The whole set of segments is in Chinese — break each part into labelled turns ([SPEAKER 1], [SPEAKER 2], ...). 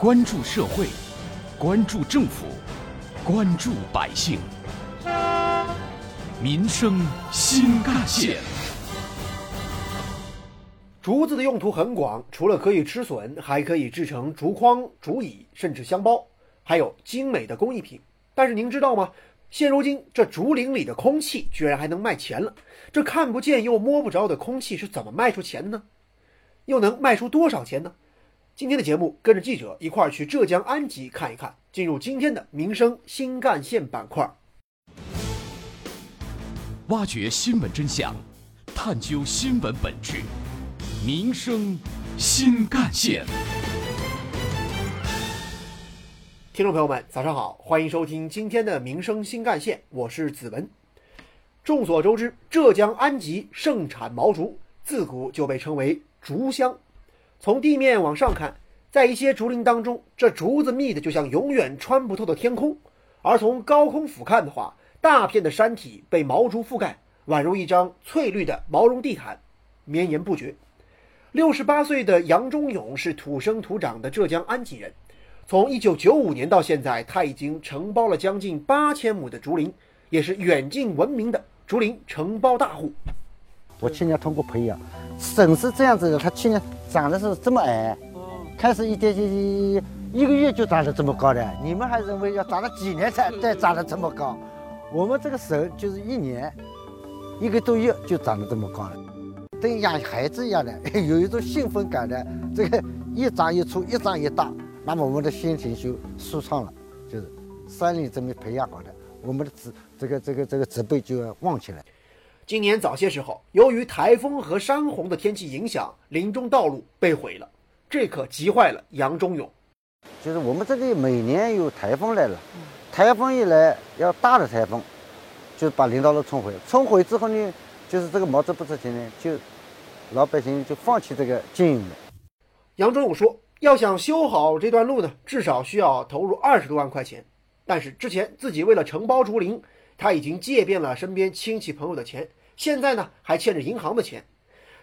[SPEAKER 1] 关注社会，关注政府，关注百姓，民生新干线。
[SPEAKER 2] 竹子的用途很广，除了可以吃笋，还可以制成竹筐、竹椅，甚至香包，还有精美的工艺品。但是您知道吗？现如今这竹林里的空气居然还能卖钱了。这看不见又摸不着的空气是怎么卖出钱的呢？又能卖出多少钱呢？今天的节目，跟着记者一块儿去浙江安吉看一看。进入今天的民生新干线板块，
[SPEAKER 1] 挖掘新闻真相，探究新闻本质，民生新干线。
[SPEAKER 2] 听众朋友们，早上好，欢迎收听今天的民生新干线，我是子文。众所周知，浙江安吉盛产毛竹，自古就被称为竹乡。从地面往上看，在一些竹林当中，这竹子密的就像永远穿不透的天空；而从高空俯瞰的话，大片的山体被毛竹覆盖，宛如一张翠绿的毛绒地毯，绵延不绝。六十八岁的杨忠勇是土生土长的浙江安吉人，从一九九五年到现在，他已经承包了将近八千亩的竹林，也是远近闻名的竹林承包大户。
[SPEAKER 3] 我去年通过培养，笋是这样子的，它去年。长得是这么矮，开始一点点一一个月就长得这么高的，你们还认为要长了几年才再长得这么高？我们这个笋就是一年一个多月就长得这么高了，跟养孩子一样的，有一种兴奋感的，这个一长一粗，一长一大，那么我们的心情就舒畅了，就是山里这么培养好的，我们的植这个这个这个植被就要旺起来。
[SPEAKER 2] 今年早些时候，由于台风和山洪的天气影响，林中道路被毁了，这可急坏了杨忠勇。
[SPEAKER 3] 就是我们这里每年有台风来了，台风一来要大的台风，就把林道路冲毁。冲毁之后呢，就是这个毛竹不值钱呢，就老百姓就放弃这个经营了。
[SPEAKER 2] 杨忠勇说，要想修好这段路呢，至少需要投入二十多万块钱。但是之前自己为了承包竹林，他已经借遍了身边亲戚朋友的钱。现在呢，还欠着银行的钱，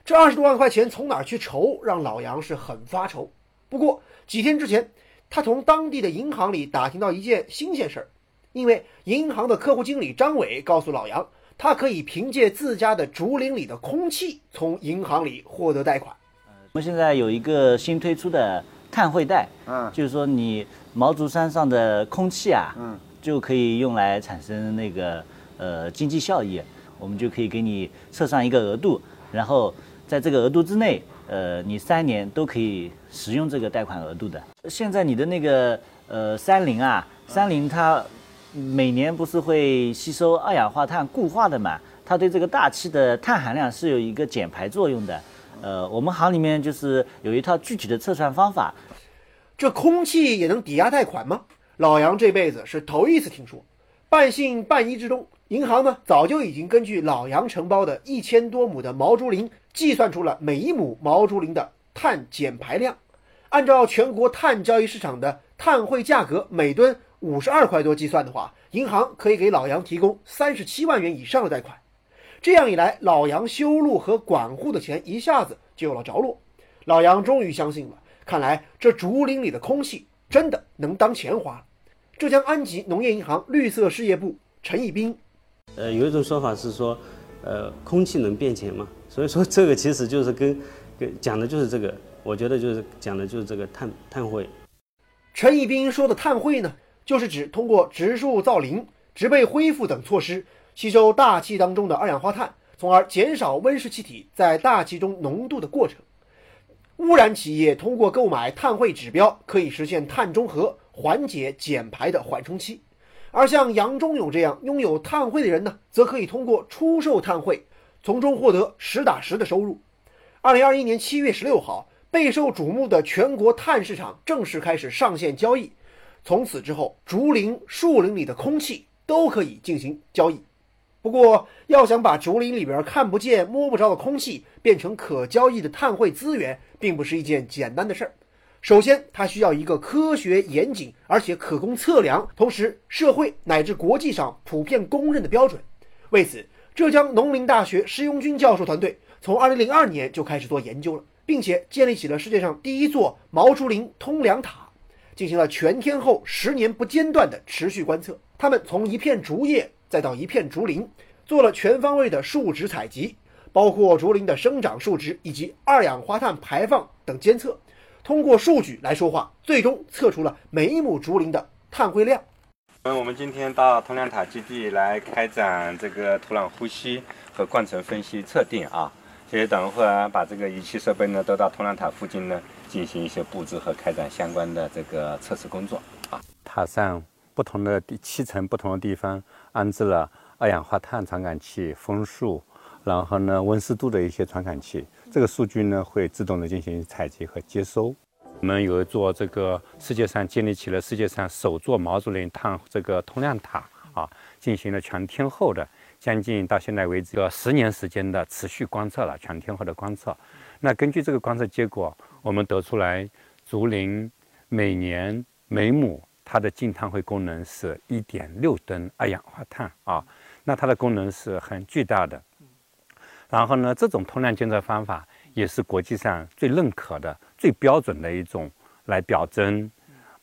[SPEAKER 2] 这二十多万块钱从哪儿去筹，让老杨是很发愁。不过几天之前，他从当地的银行里打听到一件新鲜事儿，因为银行的客户经理张伟告诉老杨，他可以凭借自家的竹林里的空气从银行里获得贷款。
[SPEAKER 4] 我们现在有一个新推出的碳汇贷，嗯，就是说你毛竹山上的空气啊，嗯，就可以用来产生那个呃经济效益。我们就可以给你设上一个额度，然后在这个额度之内，呃，你三年都可以使用这个贷款额度的。现在你的那个呃三菱啊，三菱它每年不是会吸收二氧化碳固化的嘛？它对这个大气的碳含量是有一个减排作用的。呃，我们行里面就是有一套具体的测算方法。
[SPEAKER 2] 这空气也能抵押贷款吗？老杨这辈子是头一次听说。半信半疑之中。银行呢，早就已经根据老杨承包的一千多亩的毛竹林，计算出了每一亩毛竹林的碳减排量。按照全国碳交易市场的碳汇价格每吨五十二块多计算的话，银行可以给老杨提供三十七万元以上的贷款。这样一来，老杨修路和管护的钱一下子就有了着落。老杨终于相信了，看来这竹林里的空气真的能当钱花。浙江安吉农业银行绿色事业部陈义斌。
[SPEAKER 5] 呃，有一种说法是说，呃，空气能变钱嘛？所以说这个其实就是跟跟讲的就是这个，我觉得就是讲的就是这个碳碳汇。
[SPEAKER 2] 陈义斌说的碳汇呢，就是指通过植树造林、植被恢复等措施，吸收大气当中的二氧化碳，从而减少温室气体在大气中浓度的过程。污染企业通过购买碳汇指标，可以实现碳中和，缓解减排的缓冲期。而像杨忠勇这样拥有碳汇的人呢，则可以通过出售碳汇，从中获得实打实的收入。二零二一年七月十六号，备受瞩目的全国碳市场正式开始上线交易。从此之后，竹林、树林里的空气都可以进行交易。不过，要想把竹林里边看不见、摸不着的空气变成可交易的碳汇资源，并不是一件简单的事儿。首先，它需要一个科学严谨而且可供测量，同时社会乃至国际上普遍公认的标准。为此，浙江农林大学施庸军教授团队从2002年就开始做研究了，并且建立起了世界上第一座毛竹林通梁塔。进行了全天候、十年不间断的持续观测。他们从一片竹叶再到一片竹林，做了全方位的树脂采集，包括竹林的生长数值以及二氧化碳排放等监测。通过数据来说话，最终测出了每一亩竹林的碳汇量。
[SPEAKER 6] 嗯，我们今天到通量塔基地来开展这个土壤呼吸和灌层分析测定啊。所以等会儿把这个仪器设备呢都到通量塔附近呢进行一些布置和开展相关的这个测试工作啊。
[SPEAKER 7] 塔上不同的第七层不同的地方安置了二氧化碳传感器、风速，然后呢温湿度的一些传感器。这个数据呢会自动的进行采集和接收。我们有一座这个世界上建立起了世界上首座毛竹林碳这个通量塔啊，进行了全天候的。将近到现在为止，要十年时间的持续观测了，全天候的观测。那根据这个观测结果，我们得出来，竹林每年每亩它的净碳汇功能是一点六吨二氧化碳啊，那它的功能是很巨大的。然后呢，这种通量监测方法也是国际上最认可的、最标准的一种来表征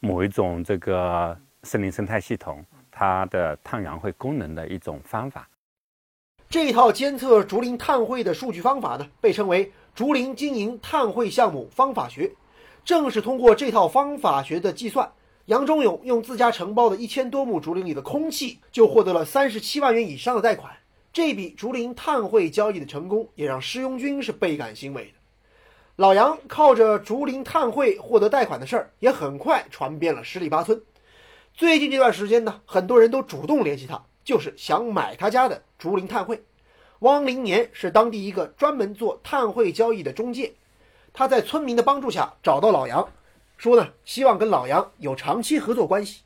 [SPEAKER 7] 某一种这个森林生态系统它的碳氧汇功能的一种方法。
[SPEAKER 2] 这套监测竹林碳汇的数据方法呢，被称为竹林经营碳汇项目方法学。正是通过这套方法学的计算，杨忠勇用自家承包的一千多亩竹林里的空气，就获得了三十七万元以上的贷款。这笔竹林碳汇交易的成功，也让施庸军是倍感欣慰的。老杨靠着竹林碳汇获得贷款的事儿，也很快传遍了十里八村。最近这段时间呢，很多人都主动联系他。就是想买他家的竹林碳汇。汪林年是当地一个专门做碳汇交易的中介，他在村民的帮助下找到老杨，说呢希望跟老杨有长期合作关系。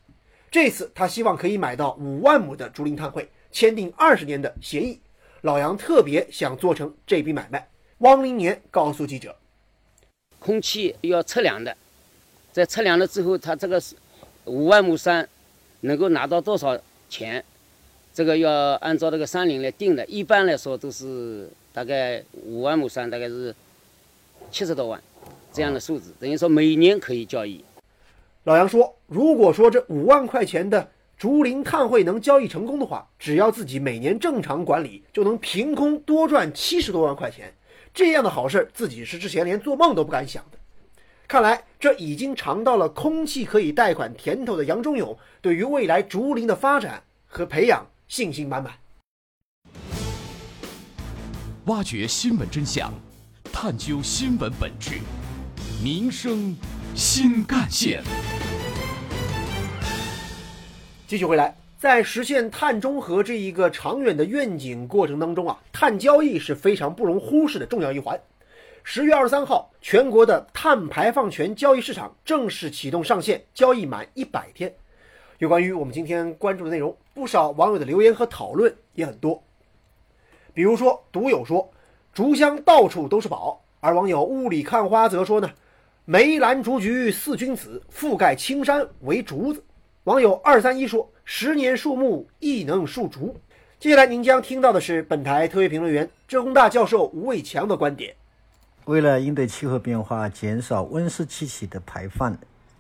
[SPEAKER 2] 这次他希望可以买到五万亩的竹林碳汇，签订二十年的协议。老杨特别想做成这笔买卖。汪林年告诉记者：“
[SPEAKER 8] 空气要测量的，在测量了之后，他这个五万亩山能够拿到多少钱？”这个要按照这个山林来定的，一般来说都是大概五万亩山，大概是七十多万这样的数字，等于说每年可以交易。
[SPEAKER 2] 老杨说，如果说这五万块钱的竹林碳汇能交易成功的话，只要自己每年正常管理，就能凭空多赚七十多万块钱。这样的好事，自己是之前连做梦都不敢想的。看来，这已经尝到了空气可以贷款甜头的杨忠勇，对于未来竹林的发展和培养。信心满满，
[SPEAKER 1] 挖掘新闻真相，探究新闻本质，民生新干线。
[SPEAKER 2] 继续回来，在实现碳中和这一个长远的愿景过程当中啊，碳交易是非常不容忽视的重要一环。十月二十三号，全国的碳排放权交易市场正式启动上线，交易满一百天。有关于我们今天关注的内容，不少网友的留言和讨论也很多。比如说，独友说竹香到处都是宝，而网友雾里看花则说呢，梅兰竹菊四君子，覆盖青山为竹子。网友二三一说，十年树木亦能树竹。接下来您将听到的是本台特约评论员浙工大教授吴伟强的观点。
[SPEAKER 9] 为了应对气候变化，减少温室气体的排放。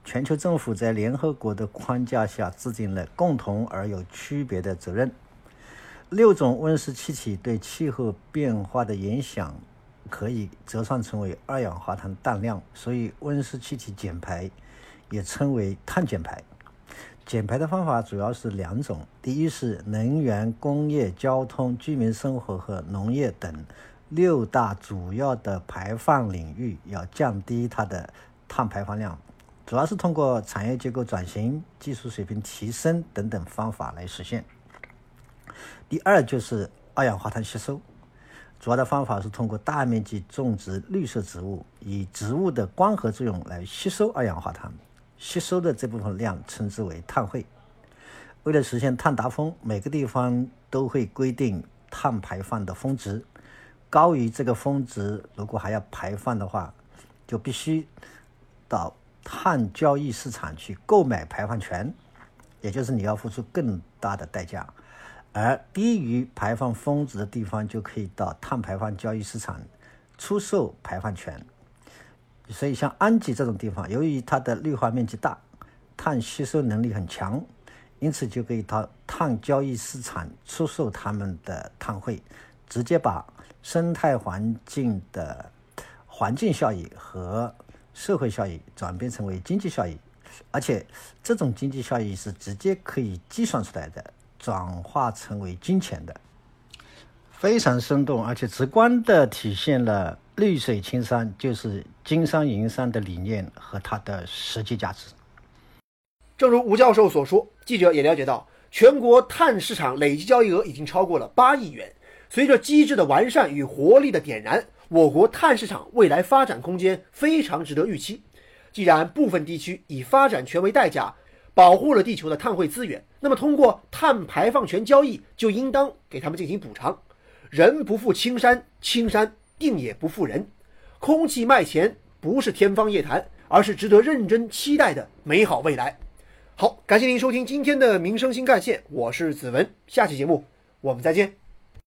[SPEAKER 9] 全球政府在联合国的框架下制定了共同而有区别的责任。六种温室气体对气候变化的影响可以折算成为二氧化碳氮量，所以温室气体减排也称为碳减排。减排的方法主要是两种：第一是能源、工业、交通、居民生活和农业等六大主要的排放领域要降低它的碳排放量。主要是通过产业结构转型、技术水平提升等等方法来实现。第二就是二氧化碳吸收，主要的方法是通过大面积种植绿色植物，以植物的光合作用来吸收二氧化碳，吸收的这部分量称之为碳汇。为了实现碳达峰，每个地方都会规定碳排放的峰值，高于这个峰值，如果还要排放的话，就必须到。碳交易市场去购买排放权，也就是你要付出更大的代价；而低于排放峰值的地方，就可以到碳排放交易市场出售排放权。所以，像安吉这种地方，由于它的绿化面积大，碳吸收能力很强，因此就可以到碳交易市场出售他们的碳汇，直接把生态环境的环境效益和社会效益转变成为经济效益，而且这种经济效益是直接可以计算出来的，转化成为金钱的。非常生动，而且直观地体现了“绿水青山就是金山银山”的理念和它的实际价值。
[SPEAKER 2] 正如吴教授所说，记者也了解到，全国碳市场累计交易额已经超过了八亿元。随着机制的完善与活力的点燃，我国碳市场未来发展空间非常值得预期。既然部分地区以发展权为代价，保护了地球的碳汇资源，那么通过碳排放权交易，就应当给他们进行补偿。人不负青山，青山定也不负人。空气卖钱不是天方夜谭，而是值得认真期待的美好未来。好，感谢您收听今天的民生新干线，我是子文，下期节目我们再见。